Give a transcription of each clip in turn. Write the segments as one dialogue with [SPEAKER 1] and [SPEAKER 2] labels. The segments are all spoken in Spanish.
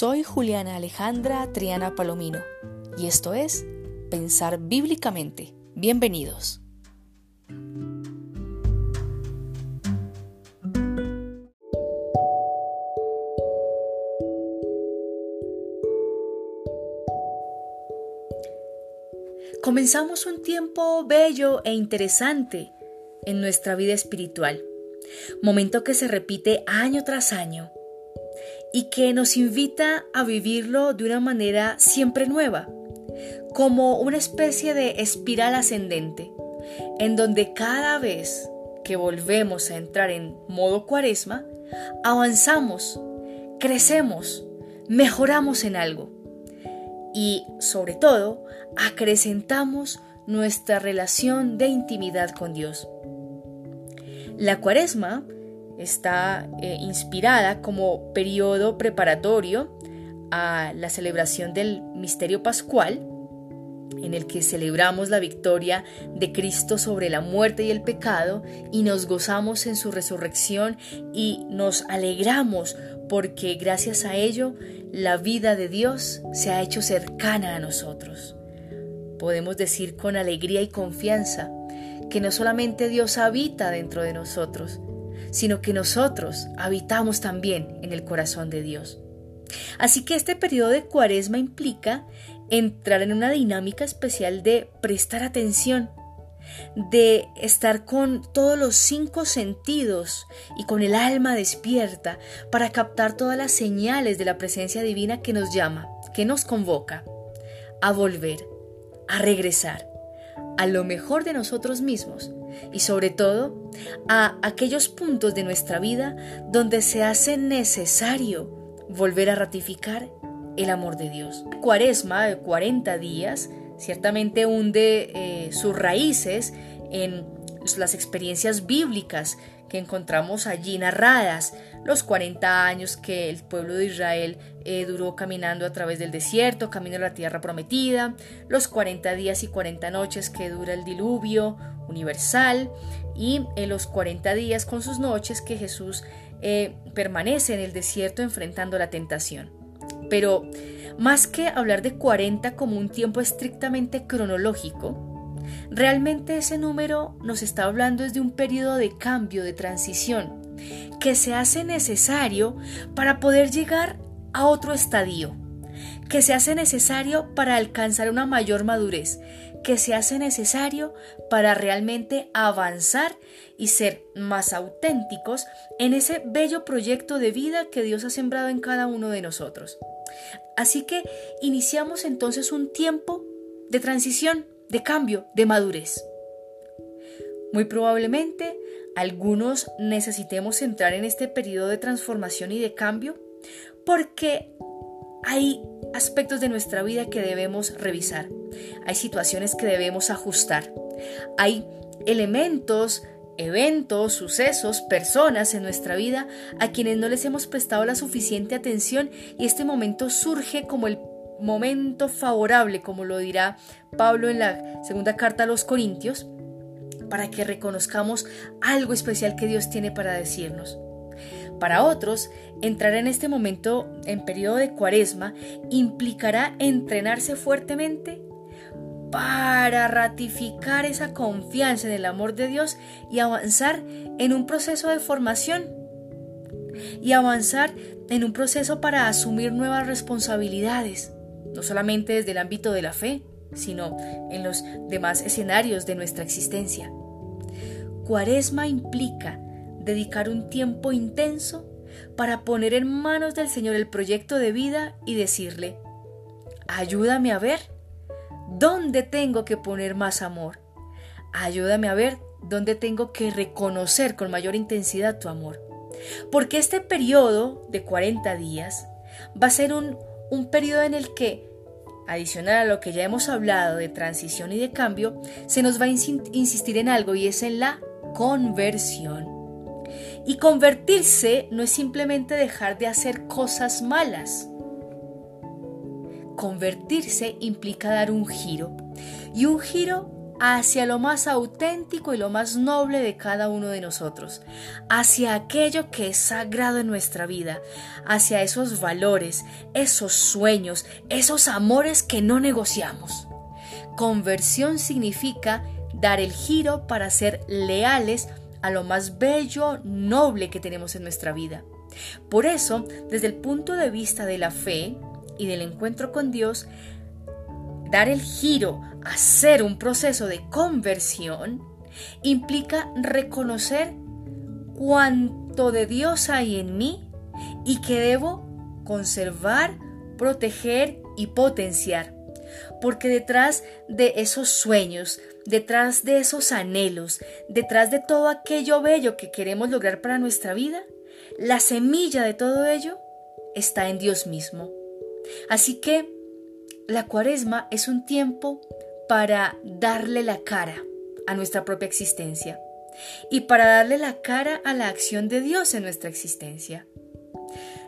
[SPEAKER 1] Soy Juliana Alejandra Triana Palomino y esto es Pensar Bíblicamente. Bienvenidos. Comenzamos un tiempo bello e interesante en nuestra vida espiritual, momento que se repite año tras año y que nos invita a vivirlo de una manera siempre nueva, como una especie de espiral ascendente, en donde cada vez que volvemos a entrar en modo cuaresma, avanzamos, crecemos, mejoramos en algo y, sobre todo, acrecentamos nuestra relación de intimidad con Dios. La cuaresma está eh, inspirada como periodo preparatorio a la celebración del misterio pascual, en el que celebramos la victoria de Cristo sobre la muerte y el pecado y nos gozamos en su resurrección y nos alegramos porque gracias a ello la vida de Dios se ha hecho cercana a nosotros. Podemos decir con alegría y confianza que no solamente Dios habita dentro de nosotros, sino que nosotros habitamos también en el corazón de Dios. Así que este periodo de cuaresma implica entrar en una dinámica especial de prestar atención, de estar con todos los cinco sentidos y con el alma despierta para captar todas las señales de la presencia divina que nos llama, que nos convoca a volver, a regresar a lo mejor de nosotros mismos y sobre todo a aquellos puntos de nuestra vida donde se hace necesario volver a ratificar el amor de Dios. Cuaresma de 40 días ciertamente hunde eh, sus raíces en las experiencias bíblicas que encontramos allí narradas, los 40 años que el pueblo de Israel eh, duró caminando a través del desierto, camino a la tierra prometida, los 40 días y 40 noches que dura el diluvio universal y en los 40 días con sus noches que Jesús eh, permanece en el desierto enfrentando la tentación. Pero más que hablar de 40 como un tiempo estrictamente cronológico, Realmente ese número nos está hablando de un periodo de cambio, de transición, que se hace necesario para poder llegar a otro estadio, que se hace necesario para alcanzar una mayor madurez, que se hace necesario para realmente avanzar y ser más auténticos en ese bello proyecto de vida que Dios ha sembrado en cada uno de nosotros. Así que iniciamos entonces un tiempo de transición de cambio, de madurez. Muy probablemente algunos necesitemos entrar en este periodo de transformación y de cambio porque hay aspectos de nuestra vida que debemos revisar, hay situaciones que debemos ajustar, hay elementos, eventos, sucesos, personas en nuestra vida a quienes no les hemos prestado la suficiente atención y este momento surge como el momento favorable, como lo dirá Pablo en la segunda carta a los Corintios, para que reconozcamos algo especial que Dios tiene para decirnos. Para otros, entrar en este momento en periodo de cuaresma implicará entrenarse fuertemente para ratificar esa confianza en el amor de Dios y avanzar en un proceso de formación y avanzar en un proceso para asumir nuevas responsabilidades no solamente desde el ámbito de la fe, sino en los demás escenarios de nuestra existencia. Cuaresma implica dedicar un tiempo intenso para poner en manos del Señor el proyecto de vida y decirle, ayúdame a ver dónde tengo que poner más amor, ayúdame a ver dónde tengo que reconocer con mayor intensidad tu amor. Porque este periodo de 40 días va a ser un un periodo en el que, adicional a lo que ya hemos hablado de transición y de cambio, se nos va a insistir en algo y es en la conversión. Y convertirse no es simplemente dejar de hacer cosas malas. Convertirse implica dar un giro. Y un giro hacia lo más auténtico y lo más noble de cada uno de nosotros, hacia aquello que es sagrado en nuestra vida, hacia esos valores, esos sueños, esos amores que no negociamos. Conversión significa dar el giro para ser leales a lo más bello, noble que tenemos en nuestra vida. Por eso, desde el punto de vista de la fe y del encuentro con Dios, dar el giro, hacer un proceso de conversión, implica reconocer cuánto de Dios hay en mí y que debo conservar, proteger y potenciar. Porque detrás de esos sueños, detrás de esos anhelos, detrás de todo aquello bello que queremos lograr para nuestra vida, la semilla de todo ello está en Dios mismo. Así que la cuaresma es un tiempo para darle la cara a nuestra propia existencia y para darle la cara a la acción de Dios en nuestra existencia.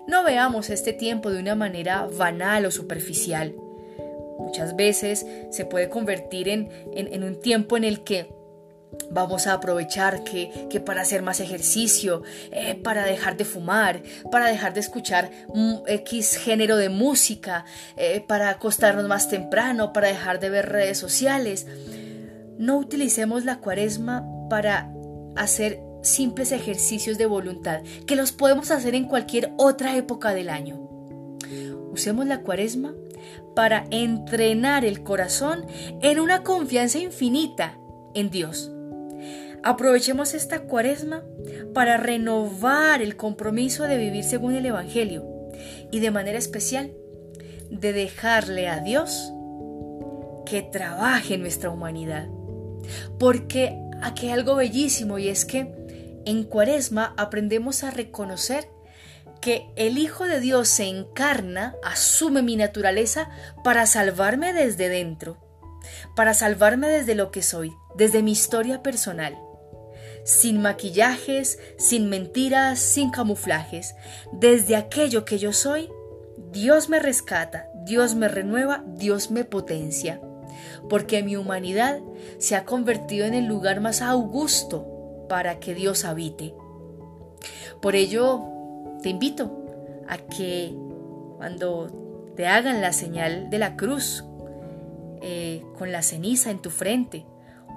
[SPEAKER 1] No veamos este tiempo de una manera banal o superficial. Muchas veces se puede convertir en, en, un tiempo en el que Vamos a aprovechar que, que, para hacer más ejercicio, eh, para dejar de fumar, para dejar de escuchar X género de música, eh, para acostarnos más temprano, para dejar de ver redes sociales. No utilicemos la cuaresma para hacer simples ejercicios de voluntad, que los podemos hacer en cualquier otra época del año. Usemos la cuaresma para entrenar el corazón en una confianza infinita en Dios Aprovechemos esta cuaresma para renovar el compromiso de vivir según el Evangelio y de manera especial de dejarle a Dios que trabaje en nuestra humanidad. Porque aquí hay algo bellísimo y es que en cuaresma aprendemos a reconocer que el Hijo de Dios se encarna, asume mi naturaleza para salvarme desde dentro, para salvarme desde lo que soy, desde mi historia personal sin maquillajes, sin mentiras, sin camuflajes. Desde aquello que yo soy, Dios me rescata, Dios me renueva, Dios me potencia. Porque mi humanidad se ha convertido en el lugar más augusto para que Dios habite. Por ello, te invito a que cuando te hagan la señal de la cruz, eh, con la ceniza en tu frente,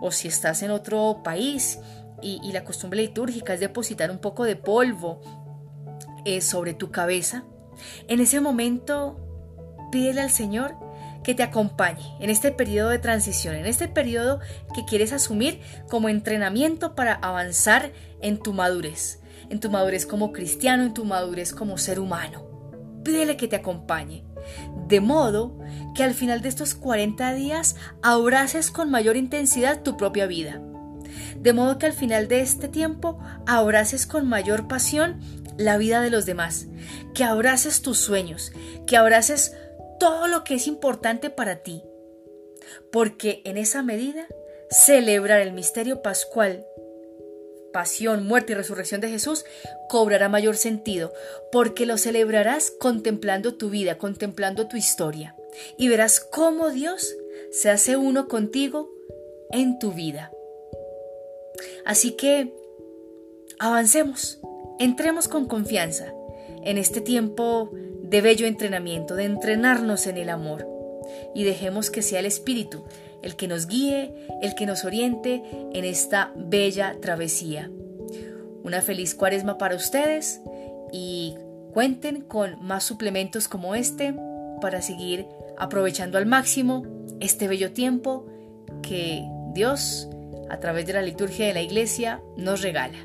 [SPEAKER 1] o si estás en otro país y, la costumbre litúrgica es depositar un poco de polvo eh, sobre tu cabeza, en ese momento pídele al Señor que te acompañe en este periodo de transición, en este periodo que quieres asumir como entrenamiento para avanzar en tu madurez, en tu madurez como cristiano, en tu madurez como ser humano. Pídele que te acompañe, de modo que al final de estos 40 días abraces con mayor intensidad tu propia vida. De modo que al final de este tiempo abraces con mayor pasión la vida de los demás, que abraces tus sueños, que abraces todo lo que es importante para ti, porque en esa medida celebrar el misterio pascual, pasión, muerte y resurrección de Jesús, cobrará mayor sentido, porque lo celebrarás contemplando tu vida, contemplando tu historia, y verás cómo Dios se hace uno contigo en tu vida. Así que avancemos, entremos con confianza en este tiempo de bello entrenamiento, de entrenarnos en el amor y dejemos que sea el Espíritu el que nos guíe, el que nos oriente en esta bella travesía. Una feliz cuaresma para ustedes y cuenten con más suplementos como este para seguir aprovechando al máximo este bello tiempo que Dios a través de la liturgia de la iglesia nos regala.